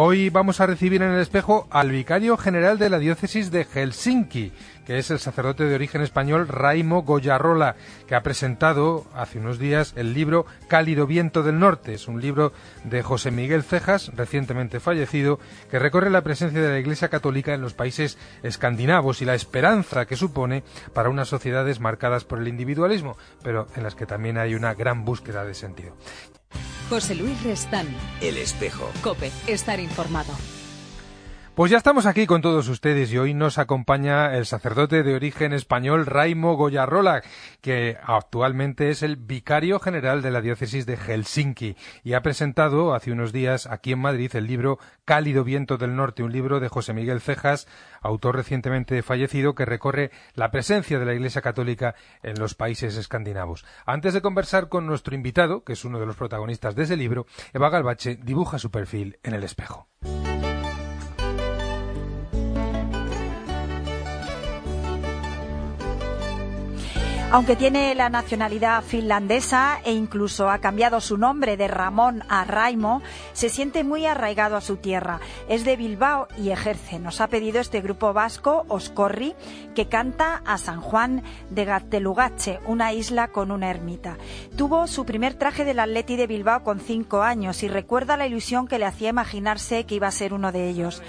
Hoy vamos a recibir en el espejo al vicario general de la diócesis de Helsinki, que es el sacerdote de origen español Raimo Goyarrola, que ha presentado hace unos días el libro Cálido Viento del Norte. Es un libro de José Miguel Cejas, recientemente fallecido, que recorre la presencia de la Iglesia Católica en los países escandinavos y la esperanza que supone para unas sociedades marcadas por el individualismo, pero en las que también hay una gran búsqueda de sentido. José Luis Restán. El espejo. Cope, estar informado. Pues ya estamos aquí con todos ustedes y hoy nos acompaña el sacerdote de origen español Raimo Goyarrola, que actualmente es el vicario general de la diócesis de Helsinki y ha presentado hace unos días aquí en Madrid el libro Cálido Viento del Norte, un libro de José Miguel Cejas, autor recientemente fallecido, que recorre la presencia de la Iglesia Católica en los países escandinavos. Antes de conversar con nuestro invitado, que es uno de los protagonistas de ese libro, Eva Galbache dibuja su perfil en el espejo. Aunque tiene la nacionalidad finlandesa e incluso ha cambiado su nombre de Ramón a Raimo, se siente muy arraigado a su tierra. Es de Bilbao y ejerce. Nos ha pedido este grupo vasco, Oscorri, que canta a San Juan de Gatelugache, una isla con una ermita. Tuvo su primer traje del Atleti de Bilbao con cinco años y recuerda la ilusión que le hacía imaginarse que iba a ser uno de ellos.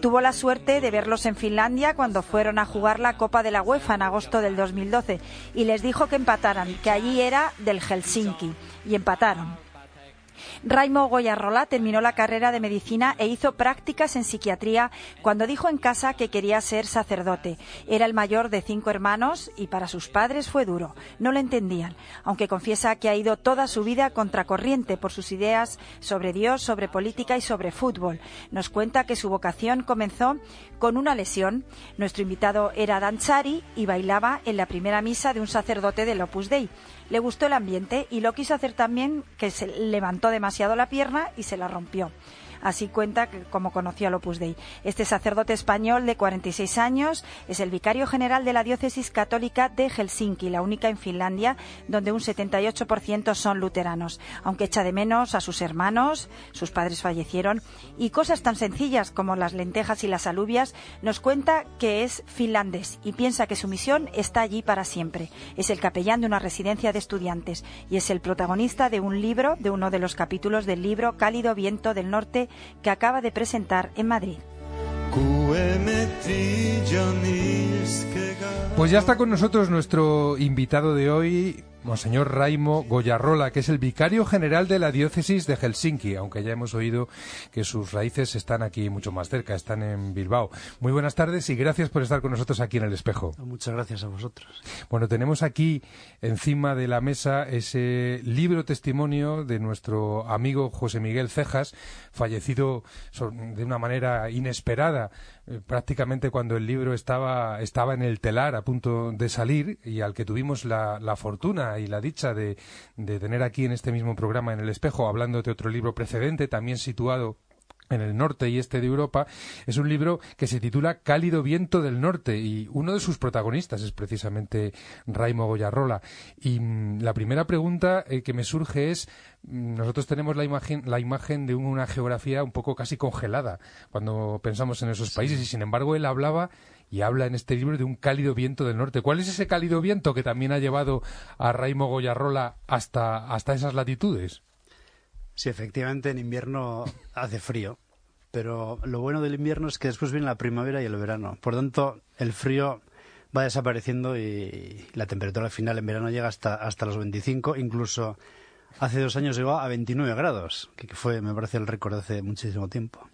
Tuvo la suerte de verlos en Finlandia cuando fueron a jugar la Copa de la UEFA en agosto del 2012 y les dijo que empataran, que allí era del Helsinki y empataron. Raimo Goyarrola terminó la carrera de medicina e hizo prácticas en psiquiatría cuando dijo en casa que quería ser sacerdote. Era el mayor de cinco hermanos y para sus padres fue duro. No lo entendían, aunque confiesa que ha ido toda su vida contracorriente por sus ideas sobre Dios, sobre política y sobre fútbol. Nos cuenta que su vocación comenzó con una lesión. Nuestro invitado era danzari y bailaba en la primera misa de un sacerdote del Opus Dei le gustó el ambiente y lo quiso hacer también que se levantó demasiado la pierna y se la rompió. Así cuenta como conoció al Opus Dei. Este sacerdote español de 46 años es el vicario general de la diócesis católica de Helsinki, la única en Finlandia donde un 78% son luteranos, aunque echa de menos a sus hermanos, sus padres fallecieron, y cosas tan sencillas como las lentejas y las alubias, nos cuenta que es finlandés y piensa que su misión está allí para siempre. Es el capellán de una residencia de estudiantes y es el protagonista de un libro, de uno de los capítulos del libro Cálido Viento del Norte que acaba de presentar en Madrid. Pues ya está con nosotros nuestro invitado de hoy, Monseñor Raimo Goyarrola, que es el vicario general de la diócesis de Helsinki, aunque ya hemos oído que sus raíces están aquí mucho más cerca, están en Bilbao. Muy buenas tardes y gracias por estar con nosotros aquí en el espejo. Muchas gracias a vosotros. Bueno, tenemos aquí encima de la mesa ese libro testimonio de nuestro amigo José Miguel Cejas, fallecido de una manera inesperada eh, prácticamente cuando el libro estaba, estaba en el telar a punto de salir y al que tuvimos la, la fortuna y la dicha de, de tener aquí en este mismo programa en el espejo hablando de otro libro precedente también situado en el norte y este de Europa, es un libro que se titula Cálido viento del norte y uno de sus protagonistas es precisamente Raimo Goyarrola. Y mm, la primera pregunta eh, que me surge es, mm, nosotros tenemos la imagen, la imagen de una geografía un poco casi congelada cuando pensamos en esos países y sin embargo él hablaba y habla en este libro de un cálido viento del norte. ¿Cuál es ese cálido viento que también ha llevado a Raimo Goyarrola hasta, hasta esas latitudes? Sí, efectivamente en invierno hace frío, pero lo bueno del invierno es que después viene la primavera y el verano. Por tanto, el frío va desapareciendo y la temperatura final en verano llega hasta, hasta los 25, incluso hace dos años llegó a 29 grados, que fue, me parece, el récord hace muchísimo tiempo.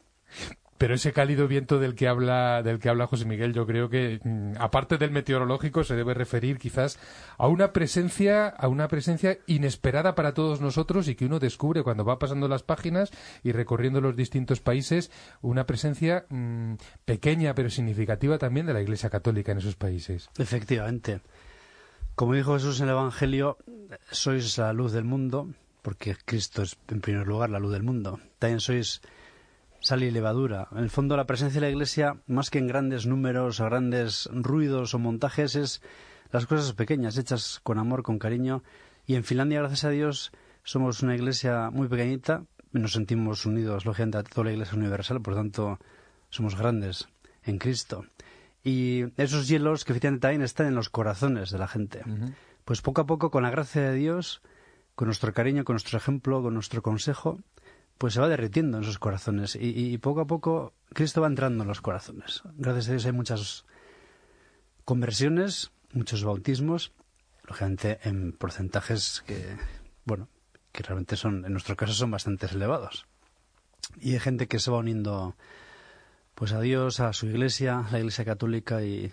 Pero ese cálido viento del que habla, del que habla José Miguel, yo creo que, mm, aparte del meteorológico, se debe referir quizás a una presencia, a una presencia inesperada para todos nosotros y que uno descubre cuando va pasando las páginas y recorriendo los distintos países, una presencia mm, pequeña pero significativa también de la Iglesia Católica en esos países. Efectivamente. Como dijo Jesús en el Evangelio, sois la luz del mundo, porque Cristo es en primer lugar la luz del mundo. También sois sal y levadura. En el fondo, la presencia de la Iglesia, más que en grandes números, o grandes ruidos o montajes, es las cosas pequeñas, hechas con amor, con cariño. Y en Finlandia, gracias a Dios, somos una iglesia muy pequeñita, nos sentimos unidos, lógicamente, a toda la Iglesia Universal, por tanto, somos grandes en Cristo. Y esos hielos que efectivamente también están en los corazones de la gente. Pues poco a poco, con la gracia de Dios, con nuestro cariño, con nuestro ejemplo, con nuestro consejo, pues se va derritiendo en esos corazones. Y, poco a poco Cristo va entrando en los corazones. Gracias a Dios hay muchas conversiones, muchos bautismos, lógicamente en porcentajes que, bueno, que realmente son, en nuestro caso, son bastante elevados. Y hay gente que se va uniendo pues a Dios, a su iglesia, la iglesia católica y,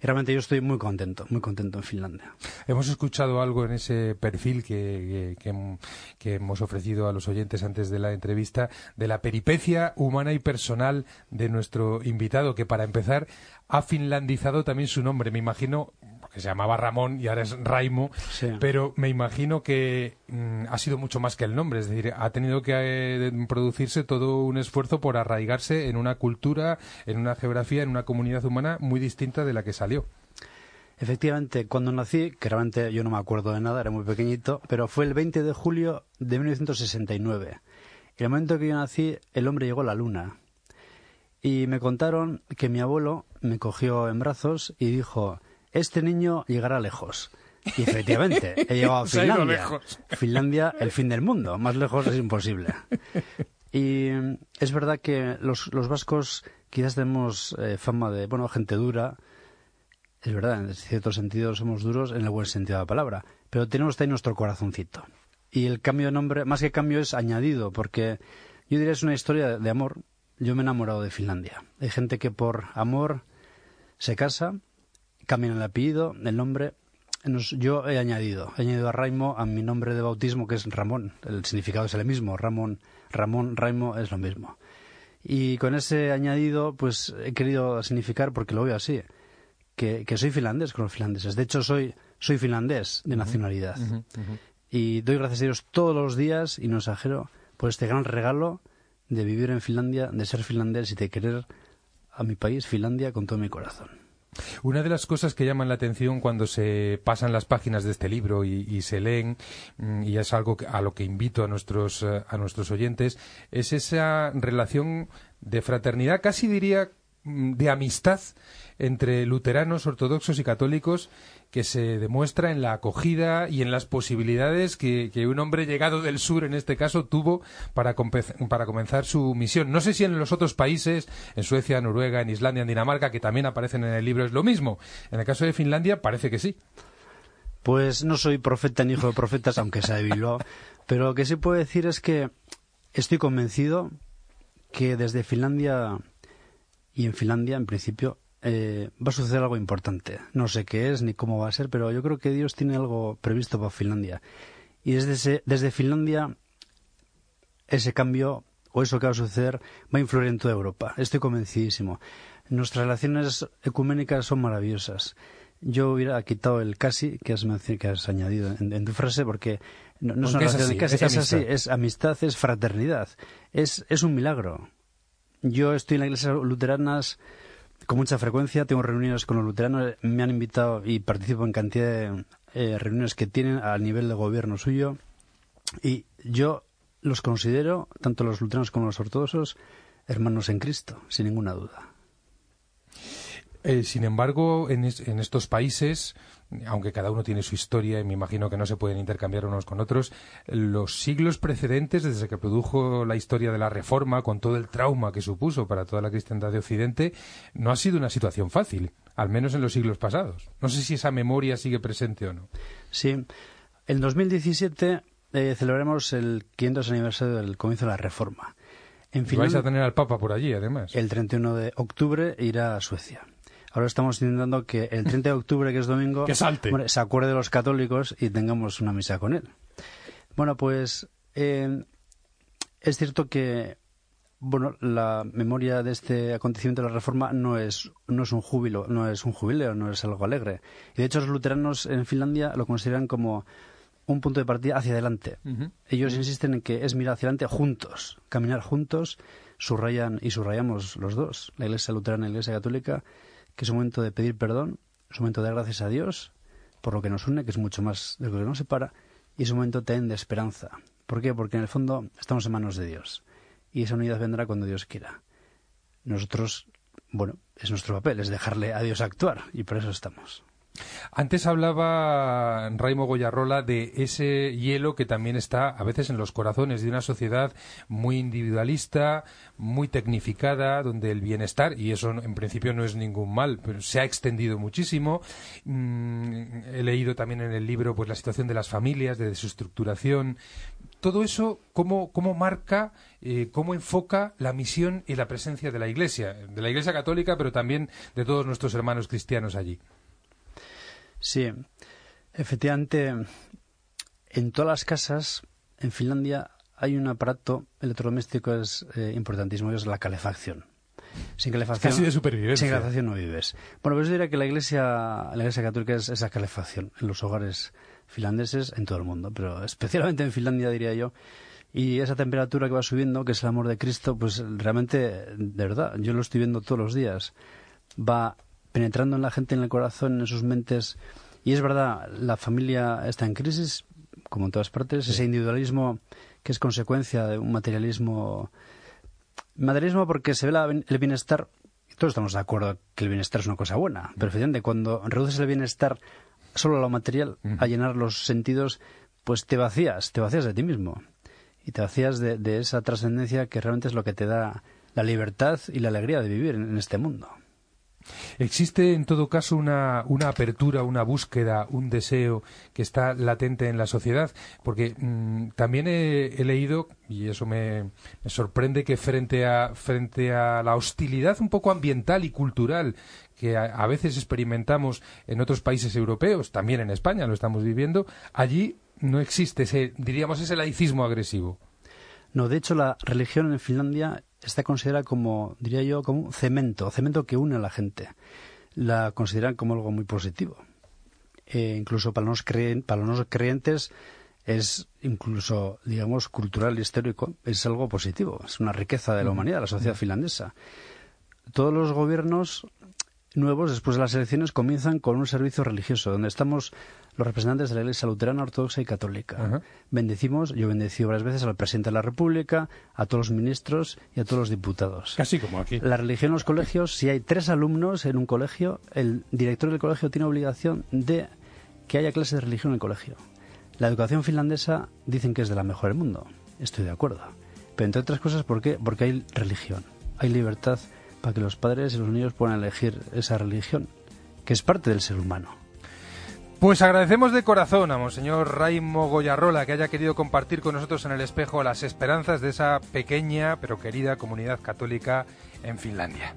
realmente yo estoy muy contento, muy contento en Finlandia. Hemos escuchado algo en ese perfil que, que, hemos ofrecido a los oyentes antes de la entrevista de la peripecia humana y personal de nuestro invitado, que para empezar ha finlandizado también su nombre. Me imagino que se llamaba Ramón y ahora es Raimo, pero me imagino que mm, ha sido mucho más que el nombre, es decir, ha tenido que eh, producirse todo un esfuerzo por arraigarse en una cultura, en una geografía, en una comunidad humana muy distinta de la que salió. Efectivamente, cuando nací, que realmente yo no me acuerdo de nada, era muy pequeñito, pero fue el 20 de julio de 1969. En el momento que yo nací, el hombre llegó a la luna. Y me contaron que mi abuelo me cogió en brazos y dijo, este niño llegará lejos. Y efectivamente, he llegado a Finlandia. Finlandia, el fin del mundo. Más lejos es imposible. Y es verdad que los, los vascos quizás tenemos eh, fama de, bueno, gente dura. Es verdad, en cierto sentido somos duros en el buen sentido de la palabra. Pero tenemos ahí nuestro corazoncito. Y el cambio de nombre, más que cambio, es añadido, porque yo diría es una historia de amor. Yo me he enamorado de Finlandia. Hay gente que por amor se casa cambian el apellido, el nombre. yo he añadido, he añadido a Raimo a mi nombre de bautismo que es Ramón. El significado es el mismo. Ramón, Ramón, Raimo es lo mismo. Y con ese añadido, pues he querido significar, porque lo veo así, que, soy finlandés con los finlandeses. De hecho, soy, soy finlandés de nacionalidad. Y doy gracias a Dios todos los días, y no exagero, por este gran regalo de vivir en Finlandia, de ser finlandés y de querer a mi país, Finlandia, con todo mi corazón. Una de las cosas que llaman la atención cuando se pasan las páginas de este libro y, se leen, mm, y es algo a lo que invito a nuestros, eh, a nuestros oyentes, es esa relación de fraternidad, casi diría de amistad entre luteranos, ortodoxos y católicos que se demuestra en la acogida y en las posibilidades que, un hombre llegado del sur, en este caso, tuvo para, para comenzar su misión. No sé si en los otros países, en Suecia, Noruega, en Islandia, en Dinamarca, que también aparecen en el libro, es lo mismo. En el caso de Finlandia, parece que sí. Pues no soy profeta ni hijo de profetas, aunque sea de Bilbao, pero lo que sí puedo decir es que estoy convencido que desde Finlandia y en Finlandia, en principio, eh, va a suceder algo importante. No sé qué es ni cómo va a ser, pero yo creo que Dios tiene algo previsto para Finlandia. Y desde, desde Finlandia ese cambio o eso que va a suceder va a influir en toda Europa. Estoy convencidísimo. Nuestras relaciones ecuménicas son maravillosas. Yo hubiera quitado el casi que has, que has añadido en, tu frase porque no, es casi, es, así, es amistad, es fraternidad, es, es un milagro. Yo estoy en la iglesia luteranas con mucha frecuencia, tengo reuniones con los luteranos, me han invitado y participo en cantidad de eh, reuniones que tienen a nivel de gobierno suyo y yo los considero, tanto los luteranos como los ortodoxos, hermanos en Cristo, sin ninguna duda. Eh, sin embargo, en, estos países, aunque cada uno tiene su historia y me imagino que no se pueden intercambiar unos con otros, los siglos precedentes, desde que produjo la historia de la Reforma, con todo el trauma que supuso para toda la cristiandad de Occidente, no ha sido una situación fácil, al menos en los siglos pasados. No sé si esa memoria sigue presente o no. Sí. En 2017 eh, celebraremos el 500 aniversario del comienzo de la Reforma. En vais a tener al Papa por allí, además. El 31 de octubre irá a Suecia. Ahora estamos intentando que el 30 de octubre, que es domingo, se acuerde de los católicos y tengamos una misa con él. Bueno, pues eh, es cierto que bueno, la memoria de este acontecimiento de la Reforma no es, no es un júbilo, no es un jubileo, no es algo alegre. Y de hecho los luteranos en Finlandia lo consideran como un punto de partida hacia adelante. Ellos insisten en que es mirar hacia adelante juntos, caminar juntos, subrayan y subrayamos los dos, la Iglesia luterana y la Iglesia católica, que es un momento de pedir perdón, es un momento de dar gracias a Dios por lo que nos une, que es mucho más de lo que nos separa, y es un momento también de esperanza, ¿Por qué? Porque en el fondo estamos en manos de Dios y esa unidad vendrá cuando Dios quiera. Nosotros, bueno, es nuestro papel, es dejarle a Dios actuar y por eso estamos. Antes hablaba Raimo Goyarrola de ese hielo que también está a veces en los corazones de una sociedad muy individualista, muy tecnificada, donde el bienestar, y eso en principio no es ningún mal, pero se ha extendido muchísimo. Mm, he leído también en el libro pues la situación de las familias, de su estructuración. Todo eso, ¿cómo, cómo marca, eh, cómo enfoca la misión y la presencia de la Iglesia, de la Iglesia católica, pero también de todos nuestros hermanos cristianos allí? Sí, efectivamente, en todas las casas en Finlandia hay un aparato electrodoméstico es eh, importantísimo, que es la calefacción. Sin calefacción, Casi de supervivencia. sin calefacción no vives. Bueno, pues yo diría que la iglesia, la iglesia católica es esa calefacción en los hogares finlandeses en todo el mundo, pero especialmente en Finlandia diría yo. Y esa temperatura que va subiendo, que es el amor de Cristo, pues realmente, de verdad, yo lo estoy viendo todos los días. Va penetrando en la gente, en el corazón, en sus mentes. Y es verdad, la familia está en crisis, como en todas partes. Ese individualismo que es consecuencia de un materialismo. Materialismo porque se ve la- el bienestar. Todos estamos de acuerdo que el bienestar es una cosa buena. Pero efectivamente, cuando reduces el bienestar solo a lo material, a llenar los sentidos, pues te vacías, te vacías de ti mismo. Y te vacías de, de esa trascendencia que realmente es lo que te da la libertad y la alegría de vivir en- en este mundo. ¿Existe en todo caso una, una apertura, una búsqueda, un deseo que está latente en la sociedad? Porque mm, también he, leído, y eso me, me sorprende, que frente a, frente a la hostilidad un poco ambiental y cultural que a, a veces experimentamos en otros países europeos, también en España lo estamos viviendo, allí no existe ese, diríamos, ese laicismo agresivo. No, de hecho, la religión en Finlandia está considerada como, diría yo, como un cemento, cemento que une a la gente. La consideran como algo muy positivo. Eh, incluso para los, creen- para los no creyentes es incluso, digamos, cultural y histórico, es algo positivo, es una riqueza de la humanidad, la sociedad finlandesa. Todos los gobiernos nuevos, después de las elecciones, comienzan con un servicio religioso, donde estamos los representantes de la Iglesia luterana, ortodoxa y católica. Bendecimos, yo bendecí varias veces al presidente de la República, a todos los ministros y a todos los diputados. Casi como aquí. La religión en los colegios, si hay tres alumnos en un colegio, el director del colegio tiene obligación de que haya clases de religión en el colegio. La educación finlandesa dicen que es de la mejor del mundo. Estoy de acuerdo. Pero entre otras cosas, ¿por qué? Porque hay religión. Hay libertad para que los padres y los niños puedan elegir esa religión, que es parte del ser humano. Pues agradecemos de corazón a Monseñor Raimo Goyarrola que haya querido compartir con nosotros en el espejo las esperanzas de esa pequeña pero querida comunidad católica en Finlandia.